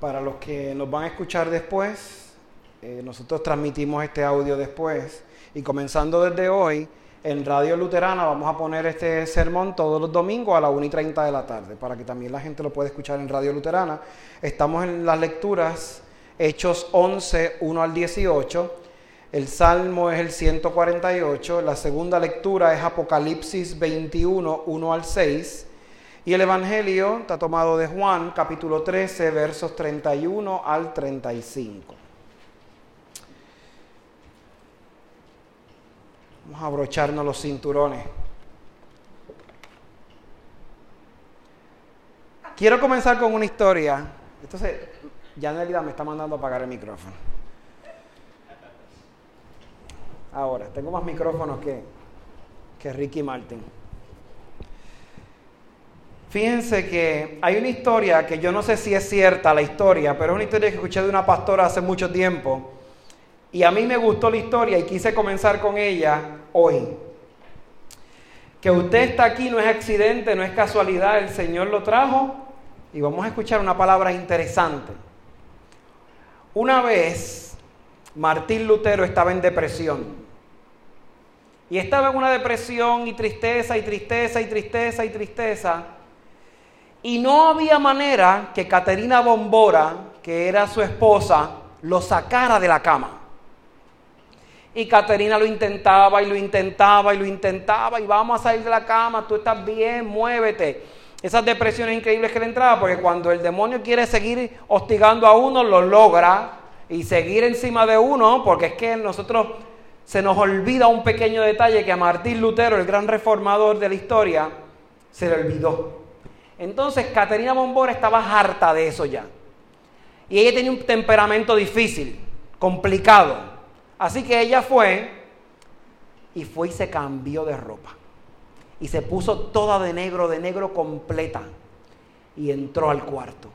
Para los que nos van a escuchar después, eh, nosotros transmitimos este audio después y comenzando desde hoy, en Radio Luterana vamos a poner este sermón todos los domingos a las 1 y 30 de la tarde, para que también la gente lo pueda escuchar en Radio Luterana. Estamos en las lecturas Hechos 11, 1 al 18. El Salmo es el 148. La segunda lectura es Apocalipsis 21, 1 al 6. Y el Evangelio está tomado de Juan, capítulo 13, versos 31 al 35. Vamos a abrocharnos los cinturones. Quiero comenzar con una historia. Entonces, ya Nelida me está mandando a apagar el micrófono. Ahora, tengo más micrófonos que, que Ricky Martin. Fíjense que hay una historia que yo no sé si es cierta la historia, pero es una historia que escuché de una pastora hace mucho tiempo. Y a mí me gustó la historia y quise comenzar con ella hoy. Que usted está aquí no es accidente, no es casualidad, el Señor lo trajo. Y vamos a escuchar una palabra interesante. Una vez Martín Lutero estaba en depresión. Y estaba en una depresión y tristeza y tristeza y tristeza y tristeza. Y no había manera que Caterina Bombora, que era su esposa, lo sacara de la cama. Y Caterina lo intentaba y lo intentaba y lo intentaba y vamos a salir de la cama, tú estás bien, muévete. Esas depresiones increíbles que le entraba, porque cuando el demonio quiere seguir hostigando a uno, lo logra y seguir encima de uno, porque es que nosotros se nos olvida un pequeño detalle que a Martín Lutero, el gran reformador de la historia, se le olvidó. Entonces Caterina Bombora estaba harta de eso ya. Y ella tenía un temperamento difícil, complicado. Así que ella fue y fue y se cambió de ropa. Y se puso toda de negro, de negro completa. Y entró al cuarto.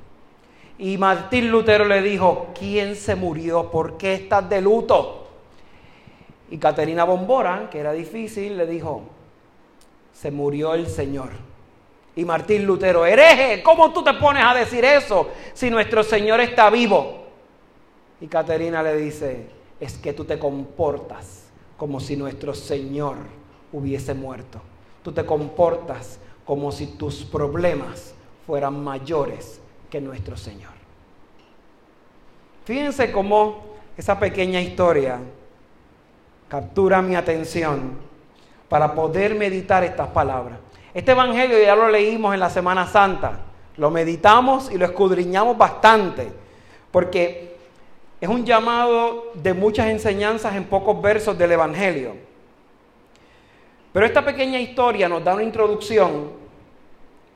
Y Martín Lutero le dijo, ¿quién se murió? ¿Por qué estás de luto? Y Caterina Bombora, que era difícil, le dijo, se murió el Señor. Y Martín Lutero, hereje, ¿cómo tú te pones a decir eso si nuestro Señor está vivo? Y Caterina le dice, es que tú te comportas como si nuestro Señor hubiese muerto. Tú te comportas como si tus problemas fueran mayores que nuestro Señor. Fíjense cómo esa pequeña historia captura mi atención para poder meditar estas palabras. Este Evangelio ya lo leímos en la Semana Santa, lo meditamos y lo escudriñamos bastante, porque es un llamado de muchas enseñanzas en pocos versos del Evangelio. Pero esta pequeña historia nos da una introducción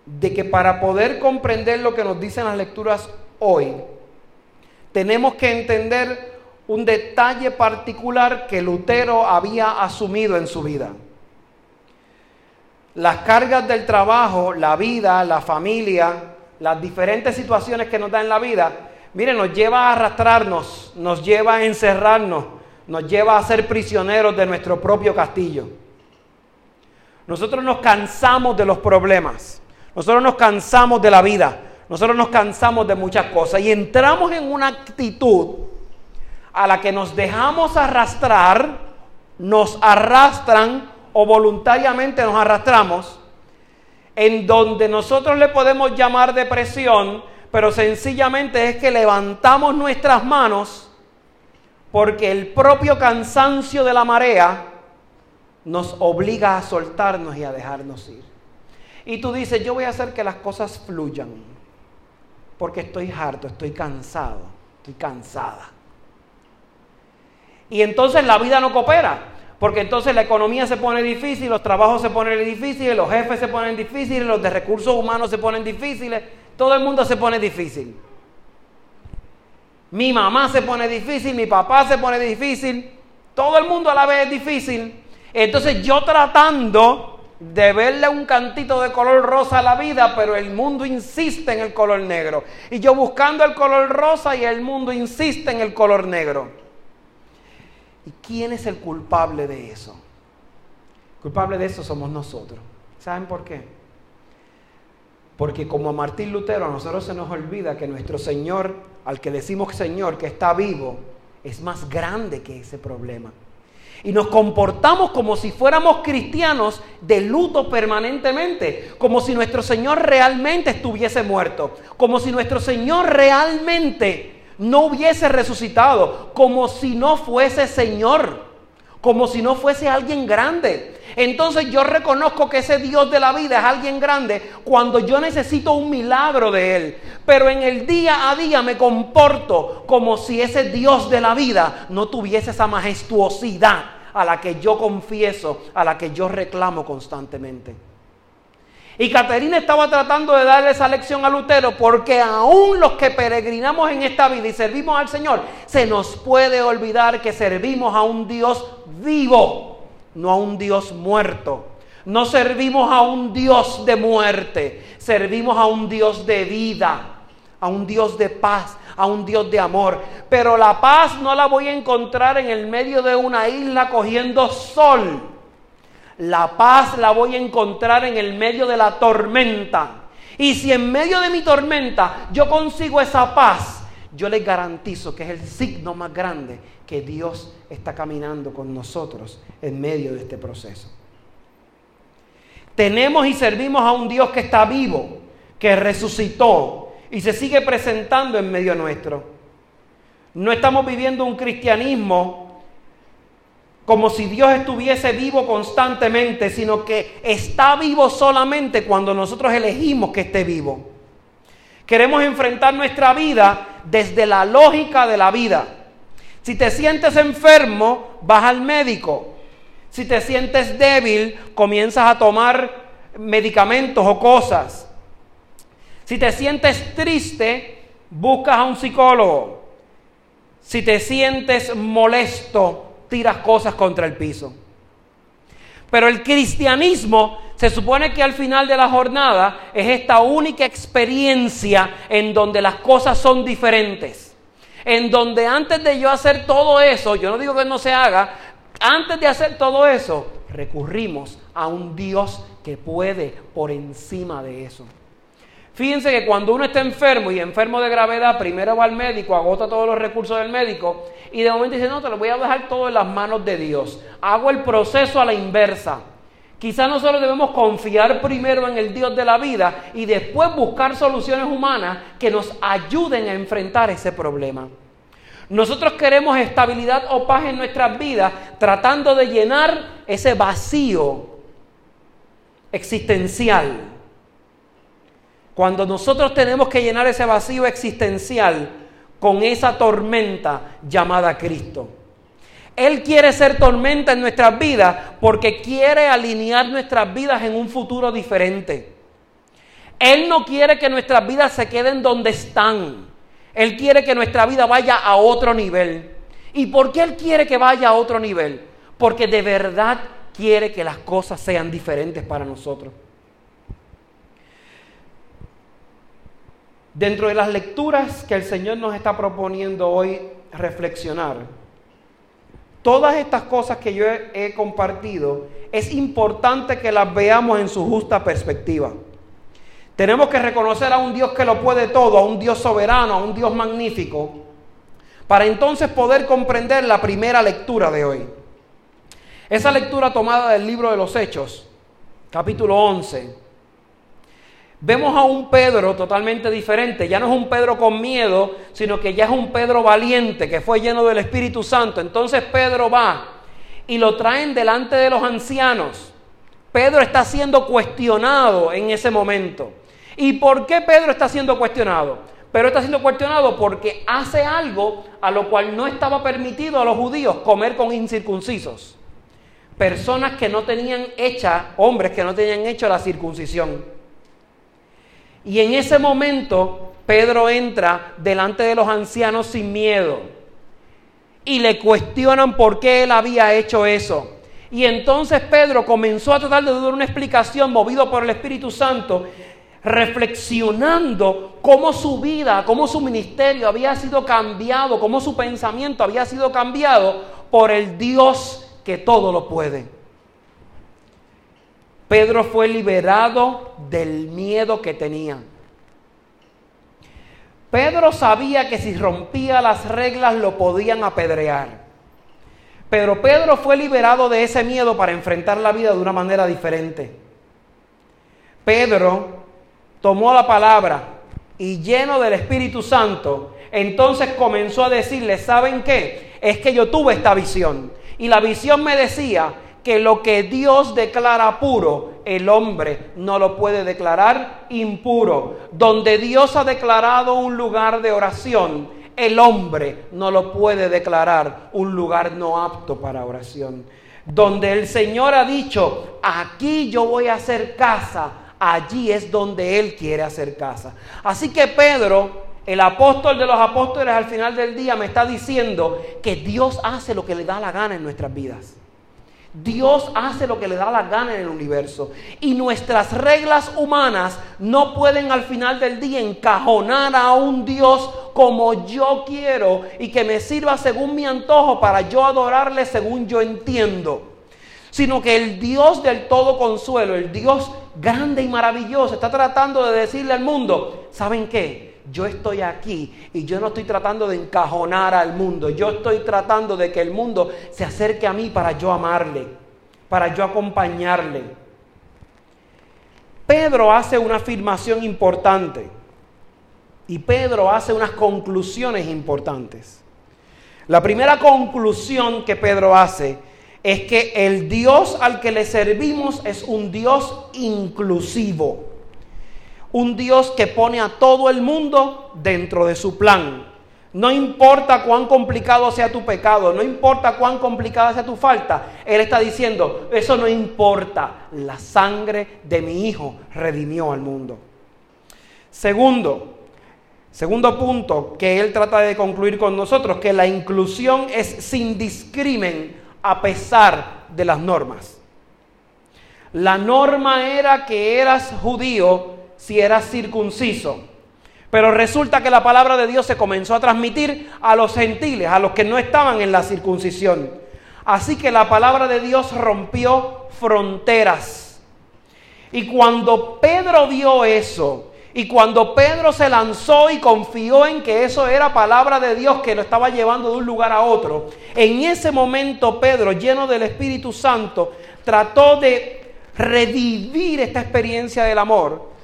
de que para poder comprender lo que nos dicen las lecturas hoy, tenemos que entender un detalle particular que Lutero había asumido en su vida. Las cargas del trabajo, la vida, la familia, las diferentes situaciones que nos da en la vida, miren, nos lleva a arrastrarnos, nos lleva a encerrarnos, nos lleva a ser prisioneros de nuestro propio castillo. Nosotros nos cansamos de los problemas, nosotros nos cansamos de la vida, nosotros nos cansamos de muchas cosas y entramos en una actitud a la que nos dejamos arrastrar, nos arrastran o voluntariamente nos arrastramos, en donde nosotros le podemos llamar depresión, pero sencillamente es que levantamos nuestras manos porque el propio cansancio de la marea nos obliga a soltarnos y a dejarnos ir. Y tú dices, yo voy a hacer que las cosas fluyan, porque estoy harto, estoy cansado, estoy cansada. Y entonces la vida no coopera. Porque entonces la economía se pone difícil, los trabajos se ponen difíciles, los jefes se ponen difíciles, los de recursos humanos se ponen difíciles, todo el mundo se pone difícil. Mi mamá se pone difícil, mi papá se pone difícil, todo el mundo a la vez es difícil. Entonces yo tratando de verle un cantito de color rosa a la vida, pero el mundo insiste en el color negro. Y yo buscando el color rosa y el mundo insiste en el color negro. ¿Y quién es el culpable de eso? Culpable de eso somos nosotros. ¿Saben por qué? Porque como a Martín Lutero a nosotros se nos olvida que nuestro Señor, al que decimos Señor, que está vivo, es más grande que ese problema. Y nos comportamos como si fuéramos cristianos de luto permanentemente, como si nuestro Señor realmente estuviese muerto, como si nuestro Señor realmente no hubiese resucitado, como si no fuese Señor, como si no fuese alguien grande. Entonces yo reconozco que ese Dios de la vida es alguien grande cuando yo necesito un milagro de Él. Pero en el día a día me comporto como si ese Dios de la vida no tuviese esa majestuosidad a la que yo confieso, a la que yo reclamo constantemente. Y Caterina estaba tratando de darle esa lección a Lutero porque aún los que peregrinamos en esta vida y servimos al Señor, se nos puede olvidar que servimos a un Dios vivo, no a un Dios muerto. No servimos a un Dios de muerte, servimos a un Dios de vida, a un Dios de paz, a un Dios de amor. Pero la paz no la voy a encontrar en el medio de una isla cogiendo sol la paz la voy a encontrar en el medio de la tormenta. Y si en medio de mi tormenta yo consigo esa paz, yo les garantizo que es el signo más grande que Dios está caminando con nosotros en medio de este proceso. Tenemos y servimos a un Dios que está vivo, que resucitó y se sigue presentando en medio nuestro. No estamos viviendo un cristianismo como si Dios estuviese vivo constantemente, sino que está vivo solamente cuando nosotros elegimos que esté vivo. Queremos enfrentar nuestra vida desde la lógica de la vida. Si te sientes enfermo, vas al médico. Si te sientes débil, comienzas a tomar medicamentos o cosas. Si te sientes triste, buscas a un psicólogo. Si te sientes molesto, tiras cosas contra el piso. Pero el cristianismo se supone que al final de la jornada es esta única experiencia en donde las cosas son diferentes. En donde antes de yo hacer todo eso, yo no digo que no se haga, antes de hacer todo eso, recurrimos a un Dios que puede por encima de eso. Fíjense que cuando uno está enfermo y enfermo de gravedad, primero va al médico, agota todos los recursos del médico y de momento dice, no, te lo voy a dejar todo en las manos de Dios. Hago el proceso a la inversa. Quizás nosotros debemos confiar primero en el Dios de la vida y después buscar soluciones humanas que nos ayuden a enfrentar ese problema. Nosotros queremos estabilidad o paz en nuestras vidas tratando de llenar ese vacío existencial cuando nosotros tenemos que llenar ese vacío existencial con esa tormenta llamada Cristo. Él quiere ser tormenta en nuestras vidas porque quiere alinear nuestras vidas en un futuro diferente. Él no quiere que nuestras vidas se queden donde están. Él quiere que nuestra vida vaya a otro nivel. ¿Y por qué Él quiere que vaya a otro nivel? Porque de verdad quiere que las cosas sean diferentes para nosotros. Dentro de las lecturas que el Señor nos está proponiendo hoy reflexionar, todas estas cosas que yo he, compartido, es importante que las veamos en su justa perspectiva. Tenemos que reconocer a un Dios que lo puede todo, a un Dios soberano, a un Dios magnífico, para entonces poder comprender la primera lectura de hoy. Esa lectura tomada del libro de los Hechos, capítulo 11 Vemos a un Pedro totalmente diferente. Ya no es un Pedro con miedo, sino que ya es un Pedro valiente, que fue lleno del Espíritu Santo. Entonces Pedro va y lo traen delante de los ancianos. Pedro está siendo cuestionado en ese momento. ¿Y por qué Pedro está siendo cuestionado? Pedro está siendo cuestionado porque hace algo a lo cual no estaba permitido a los judíos comer con incircuncisos. Personas que no tenían hecha, hombres que no tenían hecho la circuncisión. Y en ese momento Pedro entra delante de los ancianos sin miedo y le cuestionan por qué él había hecho eso. Y entonces Pedro comenzó a tratar de dar una explicación movido por el Espíritu Santo, reflexionando cómo su vida, cómo su ministerio había sido cambiado, cómo su pensamiento había sido cambiado por el Dios que todo lo puede. Pedro fue liberado del miedo que tenía. Pedro sabía que si rompía las reglas lo podían apedrear. Pero Pedro fue liberado de ese miedo para enfrentar la vida de una manera diferente. Pedro tomó la palabra y lleno del Espíritu Santo, entonces comenzó a decirle, ¿saben qué? Es que yo tuve esta visión. Y la visión me decía que lo que Dios declara puro, el hombre no lo puede declarar impuro. Donde Dios ha declarado un lugar de oración, el hombre no lo puede declarar un lugar no apto para oración. Donde el Señor ha dicho, aquí yo voy a hacer casa, allí es donde Él quiere hacer casa. Así que Pedro, el apóstol de los apóstoles al final del día, me está diciendo que Dios hace lo que le da la gana en nuestras vidas. Dios hace lo que le da la gana en el universo. Y nuestras reglas humanas no pueden al final del día encajonar a un Dios como yo quiero y que me sirva según mi antojo para yo adorarle según yo entiendo. Sino que el Dios del todo consuelo, el Dios grande y maravilloso, está tratando de decirle al mundo, ¿saben qué? Yo estoy aquí y yo no estoy tratando de encajonar al mundo, yo estoy tratando de que el mundo se acerque a mí para yo amarle, para yo acompañarle. Pedro hace una afirmación importante y Pedro hace unas conclusiones importantes. La primera conclusión que Pedro hace es que el Dios al que le servimos es un Dios inclusivo un Dios que pone a todo el mundo dentro de su plan. No importa cuán complicado sea tu pecado, no importa cuán complicada sea tu falta, Él está diciendo, eso no importa, la sangre de mi Hijo redimió al mundo. Segundo, segundo punto que Él trata de concluir con nosotros, que la inclusión es sin discrimen a pesar de las normas. La norma era que eras judío si eras circunciso. Pero resulta que la palabra de Dios se comenzó a transmitir a los gentiles, a los que no estaban en la circuncisión. Así que la palabra de Dios rompió fronteras. Y cuando Pedro vio eso, y cuando Pedro se lanzó y confió en que eso era palabra de Dios que lo estaba llevando de un lugar a otro, en ese momento Pedro, lleno del Espíritu Santo, trató de revivir esta experiencia del amor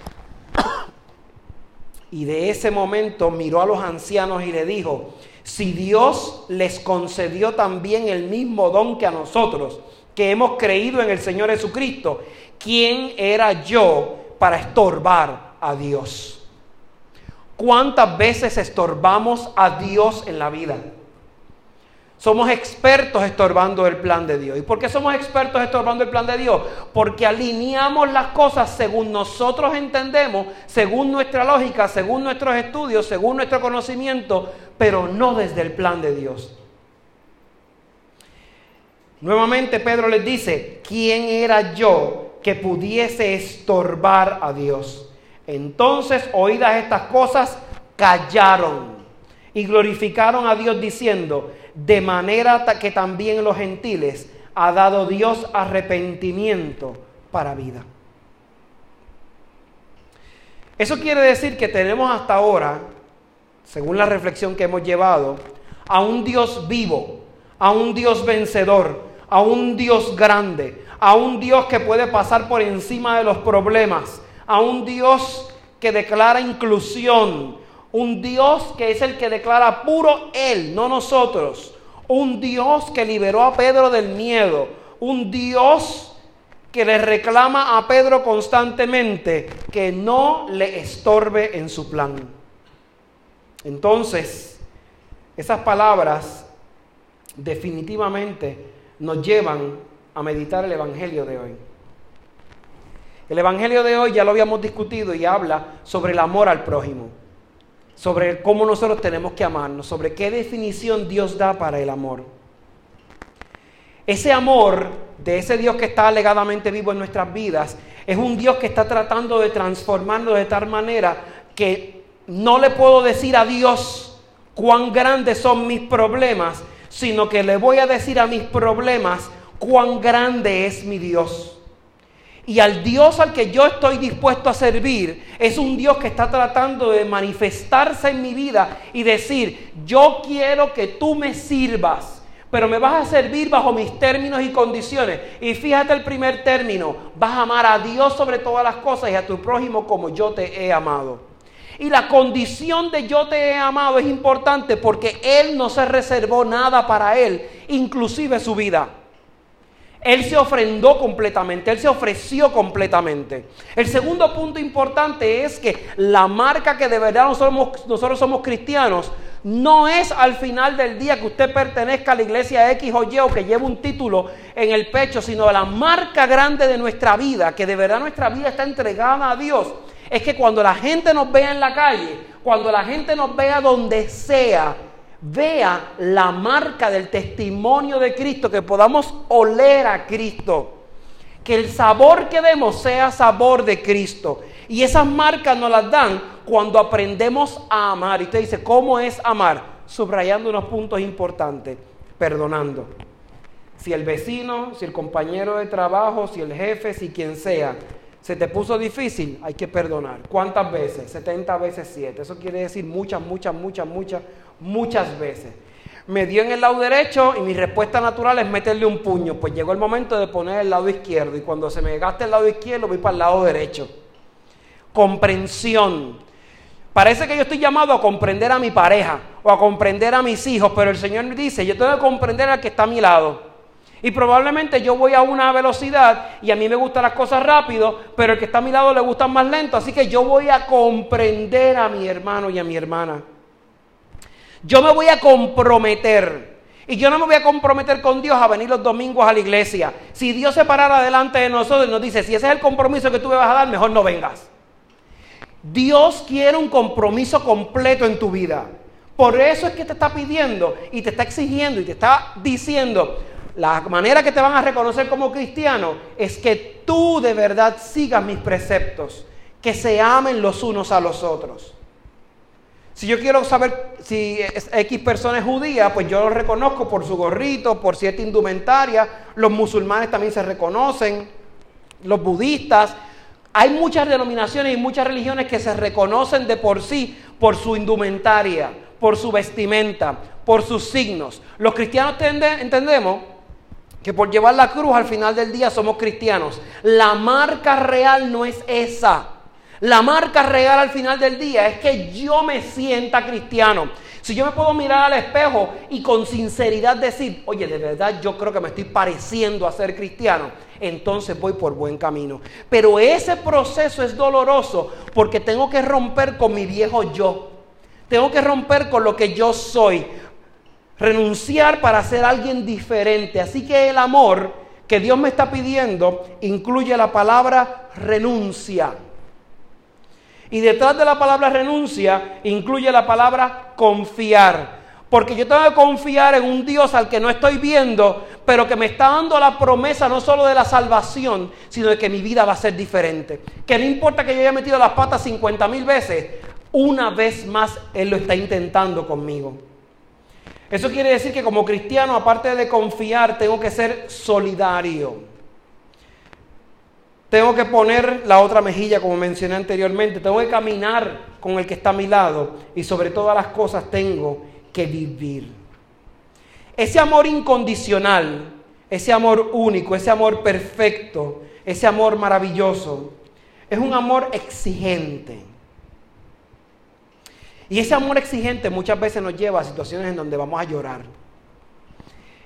y de ese momento miró a los ancianos y le dijo, si Dios les concedió también el mismo don que a nosotros, que hemos creído en el Señor Jesucristo, ¿quién era yo para estorbar a Dios? ¿Cuántas veces estorbamos a Dios en la vida? Somos expertos estorbando el plan de Dios. ¿Y por qué somos expertos estorbando el plan de Dios? Porque alineamos las cosas según nosotros entendemos, según nuestra lógica, según nuestros estudios, según nuestro conocimiento, pero no desde el plan de Dios. Nuevamente Pedro les dice, ¿quién era yo que pudiese estorbar a Dios? Entonces, oídas estas cosas, callaron y glorificaron a Dios diciendo, de manera que también los gentiles ha dado Dios arrepentimiento para vida. Eso quiere decir que tenemos hasta ahora, según la reflexión que hemos llevado, a un Dios vivo, a un Dios vencedor, a un Dios grande, a un Dios que puede pasar por encima de los problemas, a un Dios que declara inclusión, un Dios que es el que declara puro Él, no nosotros. Un Dios que liberó a Pedro del miedo. Un Dios que le reclama a Pedro constantemente que no le estorbe en su plan. Entonces, esas palabras definitivamente nos llevan a meditar el Evangelio de hoy. El Evangelio de hoy ya lo habíamos discutido y habla sobre el amor al prójimo sobre cómo nosotros tenemos que amarnos, sobre qué definición Dios da para el amor. Ese amor de ese Dios que está alegadamente vivo en nuestras vidas es un Dios que está tratando de transformarnos de tal manera que no le puedo decir a Dios cuán grandes son mis problemas, sino que le voy a decir a mis problemas cuán grande es mi Dios. Y al Dios al que yo estoy dispuesto a servir es un Dios que está tratando de manifestarse en mi vida y decir, yo quiero que tú me sirvas, pero me vas a servir bajo mis términos y condiciones. Y fíjate el primer término, vas a amar a Dios sobre todas las cosas y a tu prójimo como yo te he amado. Y la condición de yo te he amado es importante porque Él no se reservó nada para Él, inclusive su vida. Él se ofrendó completamente, Él se ofreció completamente. El segundo punto importante es que la marca que de verdad nosotros, nosotros somos cristianos no es al final del día que usted pertenezca a la iglesia X o Y o que lleve un título en el pecho, sino la marca grande de nuestra vida, que de verdad nuestra vida está entregada a Dios es que cuando la gente nos vea en la calle, cuando la gente nos vea donde sea, vea la marca del testimonio de Cristo, que podamos oler a Cristo. Que el sabor que demos sea sabor de Cristo. Y esas marcas nos las dan cuando aprendemos a amar. Y usted dice, ¿cómo es amar? Subrayando unos puntos importantes, perdonando. Si el vecino, si el compañero de trabajo, si el jefe, si quien sea, se te puso difícil, hay que perdonar. ¿Cuántas veces? 70 veces 7. Eso quiere decir muchas, muchas, muchas, muchas, muchas veces. Me dio en el lado derecho y mi respuesta natural es meterle un puño. Pues llegó el momento de poner el lado izquierdo y cuando se me gaste el lado izquierdo voy para el lado derecho. Comprensión. Parece que yo estoy llamado a comprender a mi pareja o a comprender a mis hijos, pero el Señor me dice, yo tengo que comprender al que está a mi lado. Y probablemente yo voy a una velocidad y a mí me gustan las cosas rápido, pero el que está a mi lado le gustan más lento. Así que yo voy a comprender a mi hermano y a mi hermana. Yo me voy a comprometer. Y yo no me voy a comprometer con Dios a venir los domingos a la iglesia. Si Dios se parara delante de nosotros y nos dice, si ese es el compromiso que tú me vas a dar, mejor no vengas. Dios quiere un compromiso completo en tu vida. Por eso es que te está pidiendo y te está exigiendo y te está diciendo, la manera que te van a reconocer como cristiano es que tú de verdad sigas mis preceptos, que se amen los unos a los otros. Si yo quiero saber si X persona es judía, pues yo lo reconozco por su gorrito, por cierta indumentaria. Los musulmanes también se reconocen, los budistas. Hay muchas denominaciones y muchas religiones que se reconocen de por sí por su indumentaria, por su vestimenta, por sus signos. Los cristianos entendemos que por llevar la cruz al final del día somos cristianos. La marca real no es esa. La marca real al final del día es que yo me sienta cristiano. Si yo me puedo mirar al espejo y con sinceridad decir, oye, de verdad yo creo que me estoy pareciendo a ser cristiano, entonces voy por buen camino. Pero ese proceso es doloroso porque tengo que romper con mi viejo yo. Tengo que romper con lo que yo soy renunciar para ser alguien diferente. Así que el amor que Dios me está pidiendo incluye la palabra renuncia. Y detrás de la palabra renuncia incluye la palabra confiar. Porque yo tengo que confiar en un Dios al que no estoy viendo, pero que me está dando la promesa no solo de la salvación, sino de que mi vida va a ser diferente. Que no importa que yo haya metido las patas 50 mil veces, una vez más Él lo está intentando conmigo. Eso quiere decir que como cristiano, aparte de confiar, tengo que ser solidario. Tengo que poner la otra mejilla, como mencioné anteriormente. Tengo que caminar con el que está a mi lado. Y sobre todas las cosas tengo que vivir. Ese amor incondicional, ese amor único, ese amor perfecto, ese amor maravilloso, es un amor exigente. Y ese amor exigente muchas veces nos lleva a situaciones en donde vamos a llorar.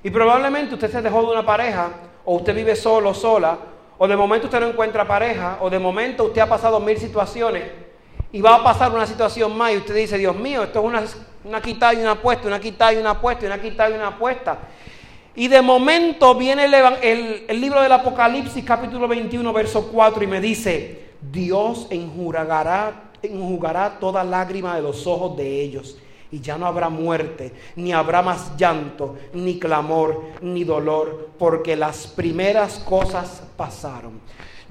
Y probablemente usted se dejó de una pareja, o usted vive solo, sola, o de momento usted no encuentra pareja, o de momento usted ha pasado mil situaciones y va a pasar una situación más y usted dice, Dios mío, esto es una, una quitada y una apuesta, una quitada y una apuesta, una quitada y una apuesta. Y de momento viene el, el, libro del Apocalipsis capítulo 21, verso 4 y me dice, Dios enjuragará enjugará toda lágrima de los ojos de ellos. Y ya no habrá muerte, ni habrá más llanto, ni clamor, ni dolor, porque las primeras cosas pasaron.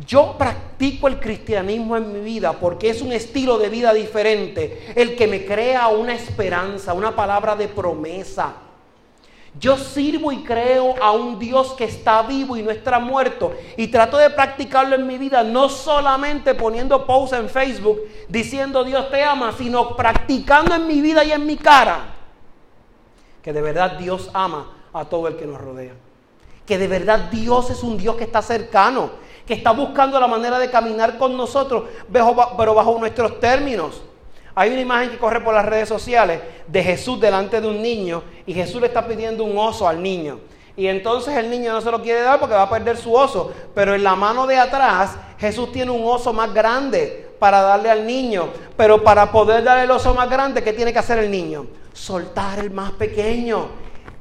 Yo practico el cristianismo en mi vida porque es un estilo de vida diferente, el que me crea una esperanza, una palabra de promesa. Yo sirvo y creo a un Dios que está vivo y no está muerto. Y trato de practicarlo en mi vida, no solamente poniendo posts en Facebook diciendo Dios te ama, sino practicando en mi vida y en mi cara. Que de verdad Dios ama a todo el que nos rodea. Que de verdad Dios es un Dios que está cercano, que está buscando la manera de caminar con nosotros, pero bajo nuestros términos. Hay una imagen que corre por las redes sociales de Jesús delante de un niño y Jesús le está pidiendo un oso al niño. Y entonces el niño no se lo quiere dar porque va a perder su oso. Pero en la mano de atrás Jesús tiene un oso más grande para darle al niño. Pero para poder darle el oso más grande, ¿qué tiene que hacer el niño? Soltar el más pequeño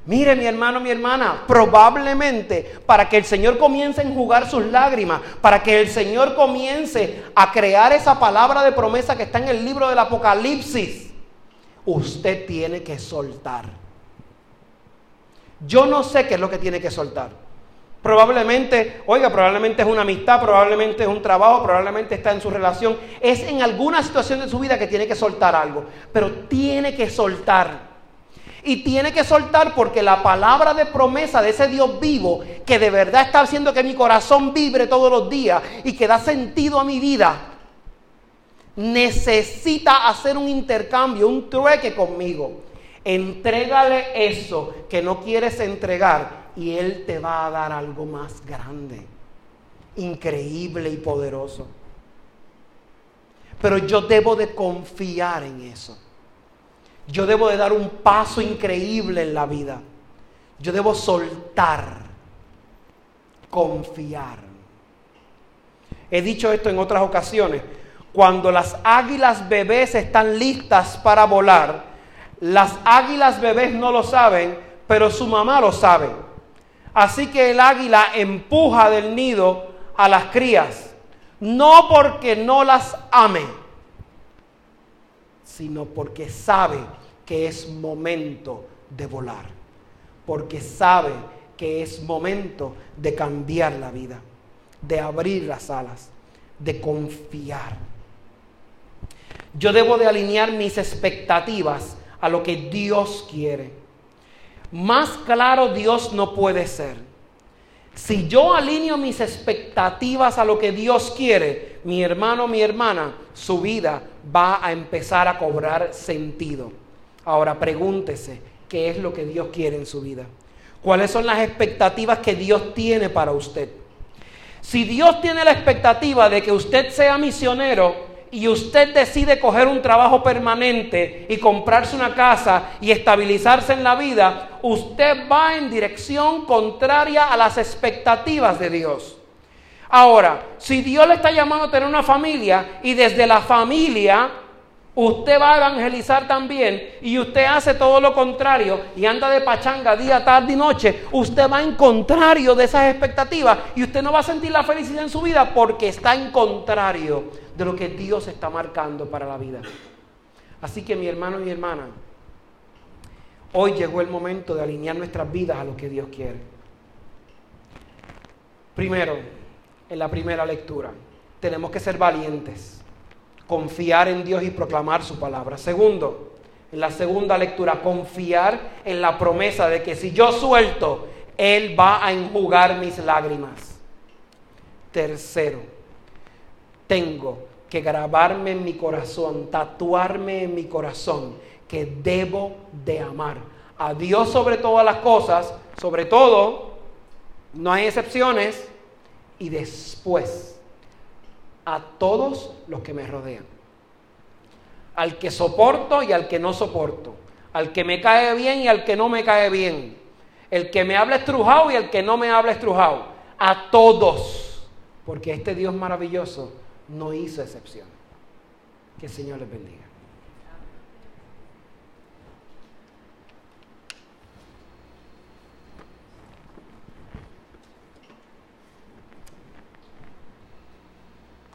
Mire mi hermano, mi hermana, probablemente para que el Señor comience a enjugar sus lágrimas, para que el Señor comience a crear esa palabra de promesa que está en el libro del Apocalipsis, usted tiene que soltar. Yo no sé qué es lo que tiene que soltar. Probablemente, oiga, probablemente es una amistad, probablemente es un trabajo, probablemente está en su relación. Es en alguna situación de su vida que tiene que soltar algo, pero tiene que soltar. Y tiene que soltar porque la palabra de promesa de ese Dios vivo, que de verdad está haciendo que mi corazón vibre todos los días y que da sentido a mi vida, necesita hacer un intercambio, un trueque conmigo. Entrégale eso que no quieres entregar y Él te va a dar algo más grande, increíble y poderoso. Pero yo debo de confiar en eso. Yo debo de dar un paso increíble en la vida. Yo debo soltar, confiar. He dicho esto en otras ocasiones. Cuando las águilas bebés están listas para volar, las águilas bebés no lo saben, pero su mamá lo sabe. Así que el águila empuja del nido a las crías, no porque no las ame, sino porque sabe que es momento de volar, porque sabe que es momento de cambiar la vida, de abrir las alas, de confiar. Yo debo de alinear mis expectativas a lo que Dios quiere. Más claro Dios no puede ser. Si yo alineo mis expectativas a lo que Dios quiere, mi hermano, mi hermana, su vida va a empezar a cobrar sentido. Ahora pregúntese, ¿qué es lo que Dios quiere en su vida? ¿Cuáles son las expectativas que Dios tiene para usted? Si Dios tiene la expectativa de que usted sea misionero y usted decide coger un trabajo permanente y comprarse una casa y estabilizarse en la vida, usted va en dirección contraria a las expectativas de Dios. Ahora, si Dios le está llamando a tener una familia y desde la familia usted va a evangelizar también y usted hace todo lo contrario y anda de pachanga día, tarde y noche, usted va en contrario de esas expectativas y usted no va a sentir la felicidad en su vida porque está en contrario de lo que Dios está marcando para la vida. Así que mi hermano y mi hermana, hoy llegó el momento de alinear nuestras vidas a lo que Dios quiere. Primero, en la primera lectura, tenemos que ser valientes confiar en Dios y proclamar su palabra. Segundo, en la segunda lectura, confiar en la promesa de que si yo suelto, Él va a enjugar mis lágrimas. Tercero, tengo que grabarme en mi corazón, tatuarme en mi corazón que debo de amar a Dios sobre todas las cosas, sobre todo, no hay excepciones, y después a todos los que me rodean. Al que soporto y al que no soporto. Al que me cae bien y al que no me cae bien. El que me habla estrujado y el que no me habla estrujado. A todos. Porque este Dios maravilloso no hizo excepción. Que el Señor les bendiga.